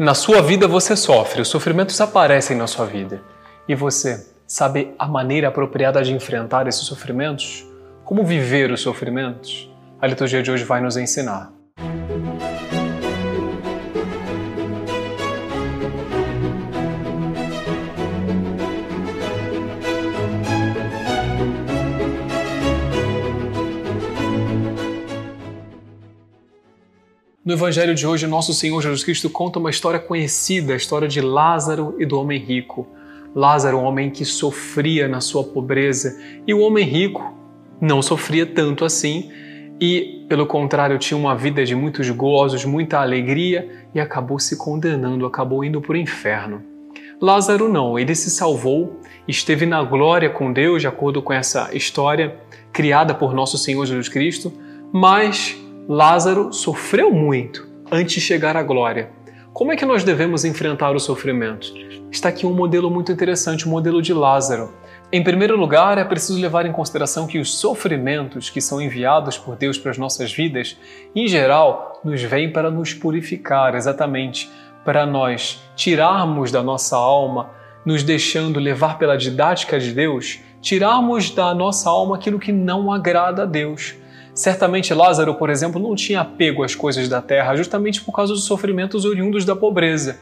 Na sua vida você sofre, os sofrimentos aparecem na sua vida. E você sabe a maneira apropriada de enfrentar esses sofrimentos? Como viver os sofrimentos? A liturgia de hoje vai nos ensinar. No Evangelho de hoje, nosso Senhor Jesus Cristo conta uma história conhecida, a história de Lázaro e do homem rico. Lázaro, um homem que sofria na sua pobreza, e o homem rico não sofria tanto assim e, pelo contrário, tinha uma vida de muitos gozos, muita alegria e acabou se condenando, acabou indo para o inferno. Lázaro não, ele se salvou, esteve na glória com Deus, de acordo com essa história criada por nosso Senhor Jesus Cristo, mas Lázaro sofreu muito antes de chegar à glória. Como é que nós devemos enfrentar o sofrimento? Está aqui um modelo muito interessante, o modelo de Lázaro. Em primeiro lugar, é preciso levar em consideração que os sofrimentos que são enviados por Deus para as nossas vidas, em geral, nos vêm para nos purificar, exatamente, para nós tirarmos da nossa alma, nos deixando levar pela didática de Deus, tirarmos da nossa alma aquilo que não agrada a Deus. Certamente Lázaro, por exemplo, não tinha apego às coisas da terra, justamente por causa dos sofrimentos oriundos da pobreza.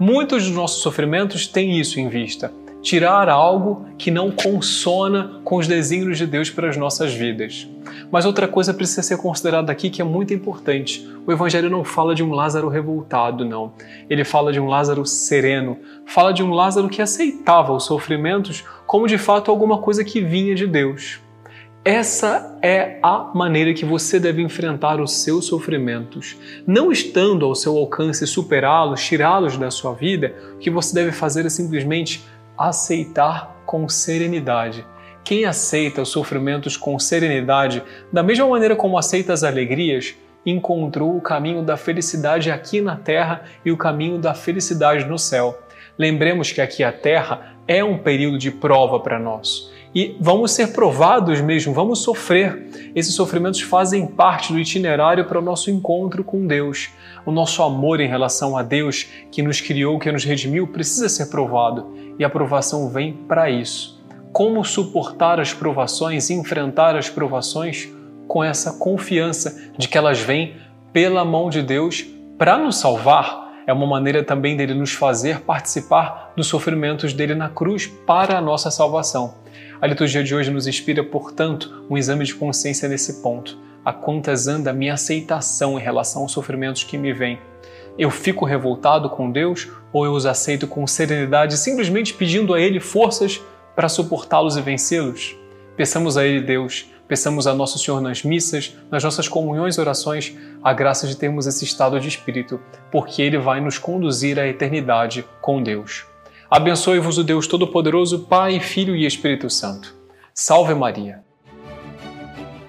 Muitos dos nossos sofrimentos têm isso em vista: tirar algo que não consona com os desígnios de Deus para as nossas vidas. Mas outra coisa precisa ser considerada aqui que é muito importante. O Evangelho não fala de um Lázaro revoltado, não. Ele fala de um Lázaro sereno, fala de um Lázaro que aceitava os sofrimentos como de fato alguma coisa que vinha de Deus. Essa é a maneira que você deve enfrentar os seus sofrimentos. Não estando ao seu alcance superá-los, tirá-los da sua vida, o que você deve fazer é simplesmente aceitar com serenidade. Quem aceita os sofrimentos com serenidade, da mesma maneira como aceita as alegrias, encontrou o caminho da felicidade aqui na terra e o caminho da felicidade no céu. Lembremos que aqui a terra é um período de prova para nós e vamos ser provados mesmo, vamos sofrer. Esses sofrimentos fazem parte do itinerário para o nosso encontro com Deus. O nosso amor em relação a Deus, que nos criou, que nos redimiu, precisa ser provado e a provação vem para isso. Como suportar as provações, enfrentar as provações com essa confiança de que elas vêm pela mão de Deus para nos salvar? É uma maneira também dele nos fazer participar dos sofrimentos dele na cruz para a nossa salvação. A liturgia de hoje nos inspira, portanto, um exame de consciência nesse ponto. A quantas anda a minha aceitação em relação aos sofrimentos que me vêm? Eu fico revoltado com Deus ou eu os aceito com serenidade, simplesmente pedindo a Ele forças para suportá-los e vencê-los? Peçamos a Ele, Deus, peçamos a Nosso Senhor nas missas, nas nossas comunhões e orações, a graça de termos esse estado de espírito, porque Ele vai nos conduzir à eternidade com Deus. Abençoe-vos o Deus Todo-Poderoso, Pai, Filho e Espírito Santo. Salve Maria!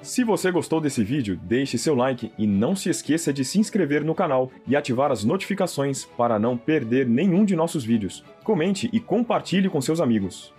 Se você gostou desse vídeo, deixe seu like e não se esqueça de se inscrever no canal e ativar as notificações para não perder nenhum de nossos vídeos. Comente e compartilhe com seus amigos.